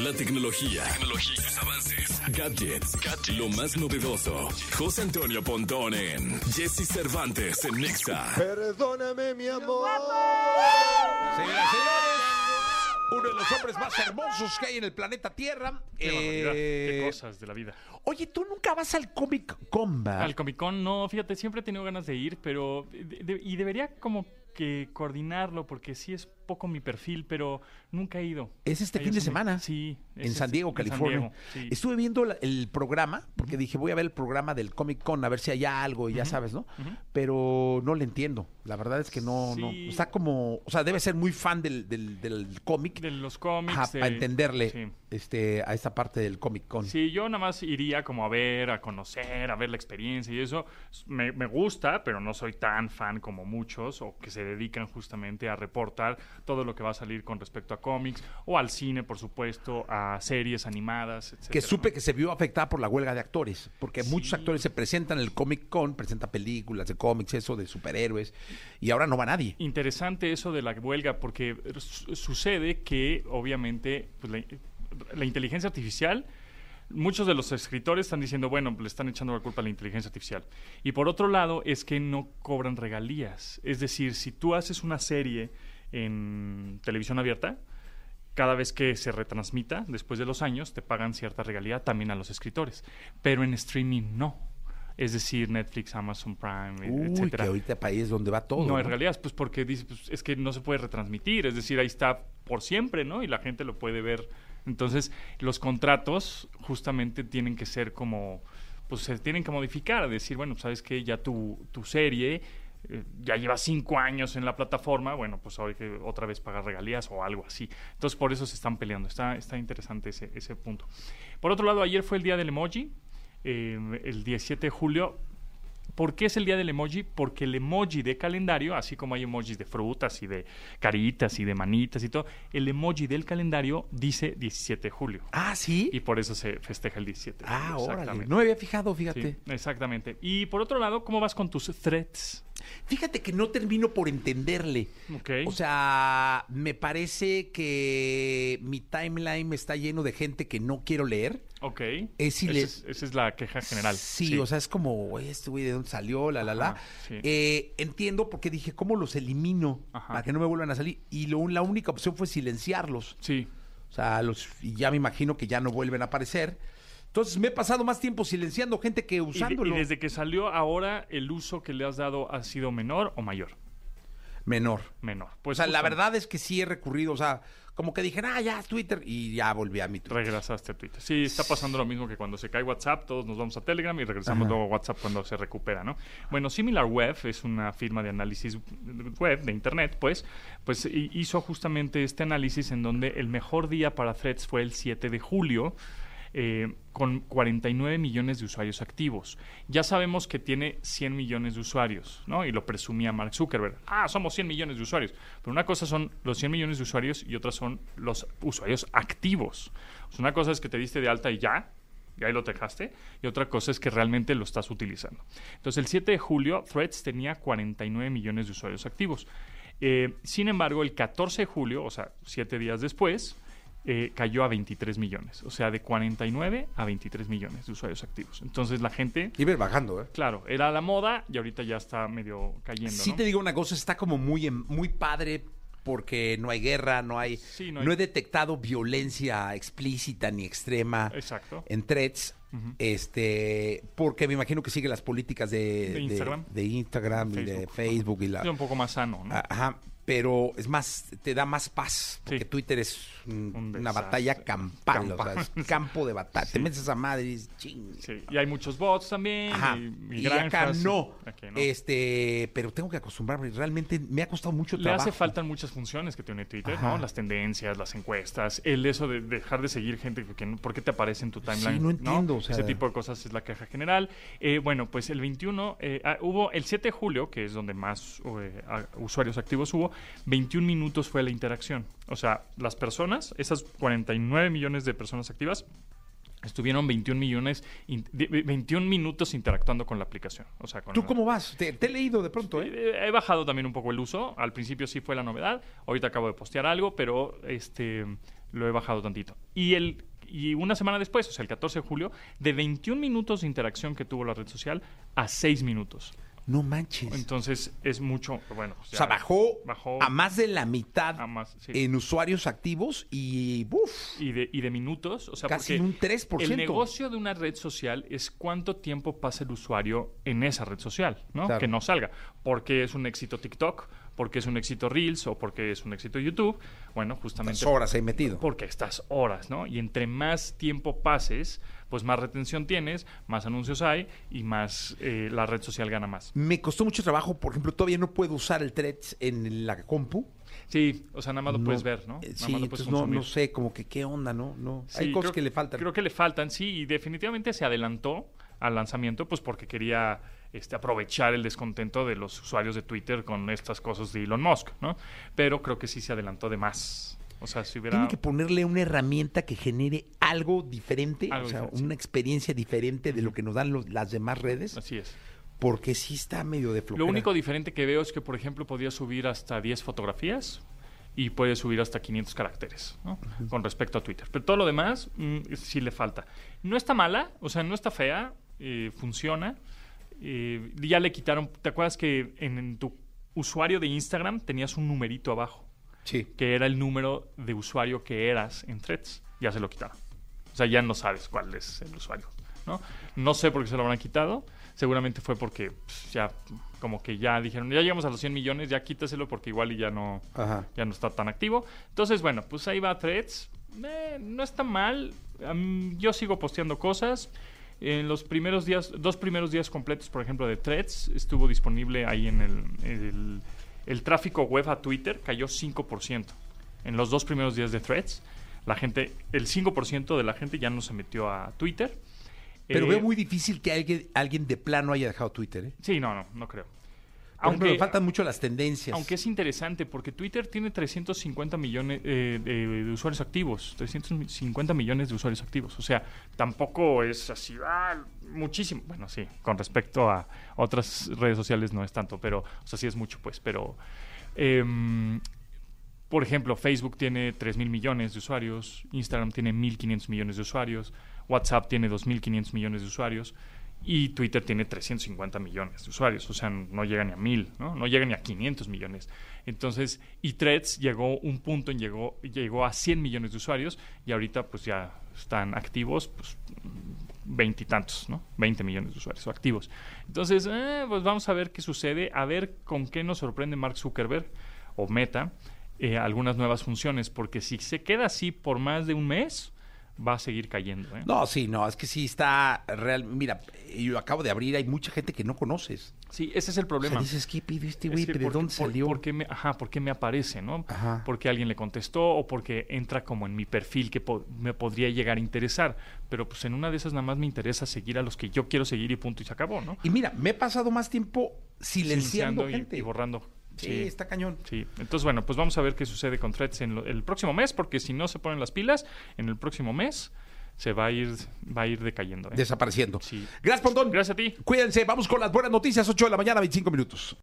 la tecnología, tecnología sus avances, gadgets, lo más novedoso. José Antonio Pontón en Jesse Cervantes en Nexa. Perdóname, mi amor. Señoras y señores, uno de los hombres más hermosos que hay en el planeta Tierra. Qué barbaridad, Eh, qué cosas de la vida. Oye, tú nunca vas al Comic Con. Al Comic Con no, fíjate, siempre he tenido ganas de ir, pero de- de- y debería como que coordinarlo porque sí es poco mi perfil, pero nunca he ido. Es este Ahí fin de semana. Sí. En es San este- Diego, en San California. Diego, sí. Estuve viendo la- el programa, porque dije, voy a ver el programa del Comic Con, a ver si hay algo, y ya sabes, ¿no? Pero no le entiendo. La verdad es que no, no. Está como, o sea, debe ser muy fan del, del, del cómic De los cómics. ajá, de- para entenderle Sí. este, a esta parte del Comic Con. Sí, yo nada más iría como a ver, a conocer, a ver la experiencia y eso. Me, me gusta, pero no soy tan fan como muchos o que se dedican justamente a reportar todo lo que va a salir con respecto a cómics o al cine, por supuesto, a series animadas, etc. Que supe que se vio afectada por la huelga de actores, porque muchos actores se presentan en el Comic Con, presentan películas de cómics, eso de superhéroes, y ahora no va nadie. Interesante eso de la huelga porque su- sucede que obviamente pues, la, la inteligencia artificial, muchos de los escritores están diciendo, bueno, le están echando la culpa a la inteligencia artificial. Y por otro lado es que no cobran regalías. Es decir, si tú haces una serie en televisión abierta, cada vez que se retransmita, después de los años, te pagan cierta regalía también a los escritores. Pero en streaming no. Es decir, Netflix, Amazon Prime, Uy, que etcétera. ahorita país donde va todo. No, en ¿no? realidad, pues porque dice, pues, es que no se puede retransmitir, es decir, ahí está por siempre, ¿no? Y la gente lo puede ver. Entonces, los contratos justamente tienen que ser como, pues se tienen que modificar, decir, bueno, sabes que ya tu, tu serie ya lleva cinco años en la plataforma, bueno, pues ahora que otra vez pagar regalías o algo así. Entonces, por eso se están peleando. Está, está interesante ese, ese punto. Por otro lado, ayer fue el día del emoji, eh, el 17 de julio. ¿Por qué es el día del emoji? Porque el emoji de calendario, así como hay emojis de frutas y de caritas y de manitas y todo, el emoji del calendario dice 17 de julio. Ah, sí. Y por eso se festeja el 17 de ah, julio. órale. No me había fijado, fíjate. Sí, exactamente. Y por otro lado, ¿cómo vas con tus threads? Fíjate que no termino por entenderle. Ok. O sea, me parece que mi timeline está lleno de gente que no quiero leer. Ok. es si esa, le- es, esa es la queja general. Sí, o sea, es como, güey, este güey de dónde salió, la, la, la. Ajá, sí. Eh, entiendo porque dije, ¿cómo los elimino Ajá. para que no me vuelvan a salir? Y lo, la única opción fue silenciarlos. Sí. O sea, los, y ya me imagino que ya no vuelven a aparecer. Entonces me he pasado más tiempo silenciando gente que Y, de- usándolo. y desde que salió ahora, ¿el uso que le has dado ha sido menor o mayor? Menor. Menor. o Pues sea, la verdad es que sí he recurrido, o sea, como que dije, ah, ya, Twitter, y ya volví a mi Twitter. Regresaste a Twitter. Sí, está pasando lo mismo que cuando se cae WhatsApp, todos nos vamos a Telegram y regresamos Ajá. luego a WhatsApp cuando se recupera, ¿no? Bueno, SimilarWeb es una firma de análisis web de internet, pues, pues hi- hizo justamente este análisis en donde el mejor día para threads fue el 7 de julio. Eh, con 49 millones de usuarios activos. Ya sabemos que tiene 100 millones de usuarios, ¿no? Y lo presumía Mark Zuckerberg. Ah, somos 100 millones de usuarios. Pero una cosa son los 100 millones de usuarios y otra son los usuarios activos. Una cosa es que te diste de alta y ya, y ahí lo dejaste, y otra cosa es que realmente lo estás utilizando. Entonces, el 7 de julio, Threads tenía 49 millones de usuarios activos. Eh, sin embargo, el 14 de julio, o sea, siete días después, eh, cayó a 23 millones. O sea, de 49 a 23 millones de usuarios activos. Entonces, la gente, Iba bajando, ¿eh? claro, era la moda y ahorita ya está medio cayendo. Sí ¿no? te digo una cosa, está como muy, muy padre porque no hay guerra, no hay, Sí, no, he detectado violencia explícita ni extrema Exacto. en threads, este, porque me imagino que sigue las políticas de, De Instagram. de, Instagram y de Facebook. Facebook y la, Es un poco más sano, ¿no? ajá, pero es más, te da más paz, porque Sí. Twitter es un- Un una batalla campal, o sea, es campo de batalla, te metes a y dices, ching. Sí, y hay muchos bots también. Ajá. Y, Y, acá granjas. no. Aquí no. Este, pero tengo que acostumbrarme. Realmente me ha costado mucho Le trabajo. hace falta muchas funciones que tiene Twitter, Ajá. ¿no? Las tendencias, las encuestas, el eso de dejar de seguir gente que no- ¿por qué te aparece en tu timeline? Sí, no entiendo, o sea- Ese tipo de cosas es la queja general. Eh, bueno, pues el 21, eh, ah, hubo el 7 de julio, que es donde más eh, usuarios activos hubo, 21 minutos fue la interacción. O sea, las personas, esas 49 millones de personas activas, estuvieron 21 millones, in- de- 21 minutos interactuando con la aplicación. O sea, con ¿Tú cómo vas? Te, te he leído de pronto, eh, He bajado también un poco el uso. Al principio sí fue la novedad. Ahorita acabo de postear algo, pero este lo he bajado tantito. Y el y una semana después, o sea, el 14 de julio, de 21 minutos de interacción que tuvo la red social a 6 minutos. No manches. Entonces es mucho, bueno. o sea, bajó, bajó a más de la mitad a más, sí. en usuarios activos y ¡buf! y de, y de minutos. O sea, Casi un 3%. El negocio de una red social es cuánto tiempo pasa el usuario en esa red social, ¿no? Claro. Que no salga. Porque es un éxito TikTok, porque es un éxito Reels o porque es un éxito YouTube. Bueno, justamente. Las horas ahí metido. Porque estas horas, ¿no? Y entre más tiempo pases, pues más retención tienes, más anuncios hay y más eh, la red social gana más. Me costó mucho trabajo, por ejemplo, todavía no puedo usar el Threads en la compu. Sí, o sea, nada más lo No, puedes ver, ¿no? eh, Nada Sí, más lo puedes entonces no, no sé, como que qué onda, ¿no? no Hay cosas creo- que le faltan. Creo que le faltan, sí, y definitivamente se adelantó al lanzamiento, pues porque quería este, aprovechar el descontento de los usuarios de Twitter con estas cosas de Elon Musk, ¿no? Pero creo que sí se adelantó de más. O sea, si hubiera... Tienen que ponerle una herramienta que genere algo diferente, Algo o sea, diferente, una experiencia diferente de lo que nos dan los- las demás redes, Así es. porque sí está medio de flojera. Lo único diferente que veo es que, por ejemplo, podría subir hasta 10 fotografías y puede subir hasta 500 caracteres, ¿no? Con respecto a Twitter. Pero todo lo demás mm, sí le falta. No está mala, o sea, no está fea, eh, funciona. Eh, ya le quitaron, ¿te acuerdas que en, en tu usuario de Instagram tenías un numerito abajo? Sí. que era el número de usuario que eras en Threads. Ya se lo quitaron. O sea, ya no sabes cuál es el usuario. No, no sé por qué se lo habrán quitado. Seguramente fue porque pues, ya como que ya dijeron, ya llegamos a los 100 millones, ya quítaselo porque igual y ya no, Ajá. ya no está tan activo. Entonces, bueno, pues ahí va Threads. Eh, no está mal. Yo sigo posteando cosas. En los primeros días, dos primeros días completos, por ejemplo, de Threads, estuvo disponible ahí en el, el, el tráfico web a Twitter, cayó 5%. En los dos primeros días de Threads, la gente, el 5% de la gente ya no se metió a Twitter. Pero Eh, veo muy difícil que alguien, alguien de plano haya dejado Twitter, ¿eh? Sí, no, no, no creo. Por ejemplo, faltan mucho las tendencias. Aunque es interesante porque Twitter tiene 350 millones eh, de, de usuarios activos, 350 millones de usuarios activos. O sea, tampoco es así, ah, muchísimo. Bueno, sí, con respecto a otras redes sociales no es tanto, pero, o sea, sí es mucho, pues. Pero, em, por ejemplo, Facebook tiene 3 mil millones de usuarios, Instagram tiene 1.500 millones de usuarios, WhatsApp tiene 2.500 millones de usuarios y Twitter tiene 350 millones de usuarios, o sea, no llega ni a 1000, ¿no? No llega ni a 500 millones. Entonces, y Threads llegó un punto en llegó llegó a 100 millones de usuarios y ahorita pues ya están activos pues veintitantos, ¿no? 20 millones de usuarios activos. Entonces, eh, pues vamos a ver qué sucede, a ver con qué nos sorprende Mark Zuckerberg o Meta eh, algunas nuevas funciones, porque si se queda así por más de un mes, va a seguir cayendo. ¿eh? No, sí, no, es que sí está real. Mira, yo acabo de abrir, hay mucha gente que no conoces. Sí, ese es el O problema. sea, dices, ¿qué pidió este Es güey? que ¿De por- dónde por- salió? por qué me, ajá, ¿por qué me aparece, no? Ajá. Porque alguien le contestó o porque entra como en mi perfil que po- me podría llegar a interesar. Pero pues en una de esas nada más me interesa seguir a los que yo quiero seguir y punto y se acabó, ¿no? Y mira, me he pasado más tiempo silenciando gente. y, borrando. Sí, está cañón. Sí, entonces bueno, pues vamos a ver qué sucede con Threads en lo- el próximo mes, porque si no se ponen las pilas, en el próximo mes se va a ir, va a ir decayendo. ¿eh? Desapareciendo. Sí. Gracias, Pontón. Gracias a ti. Cuídense, vamos con las buenas noticias, 8 de la mañana, 25 minutos.